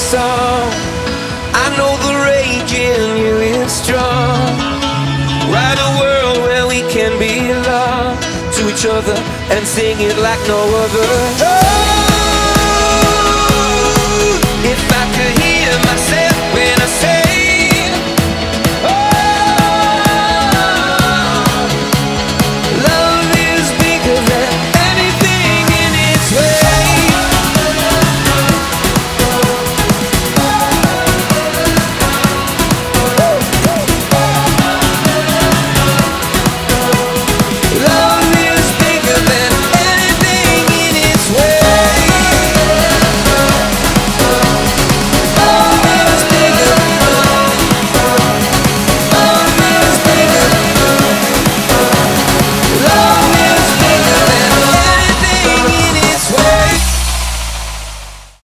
song. I know the rage in you is strong. Write a world where we can be loved to each other and sing it like no other. Oh!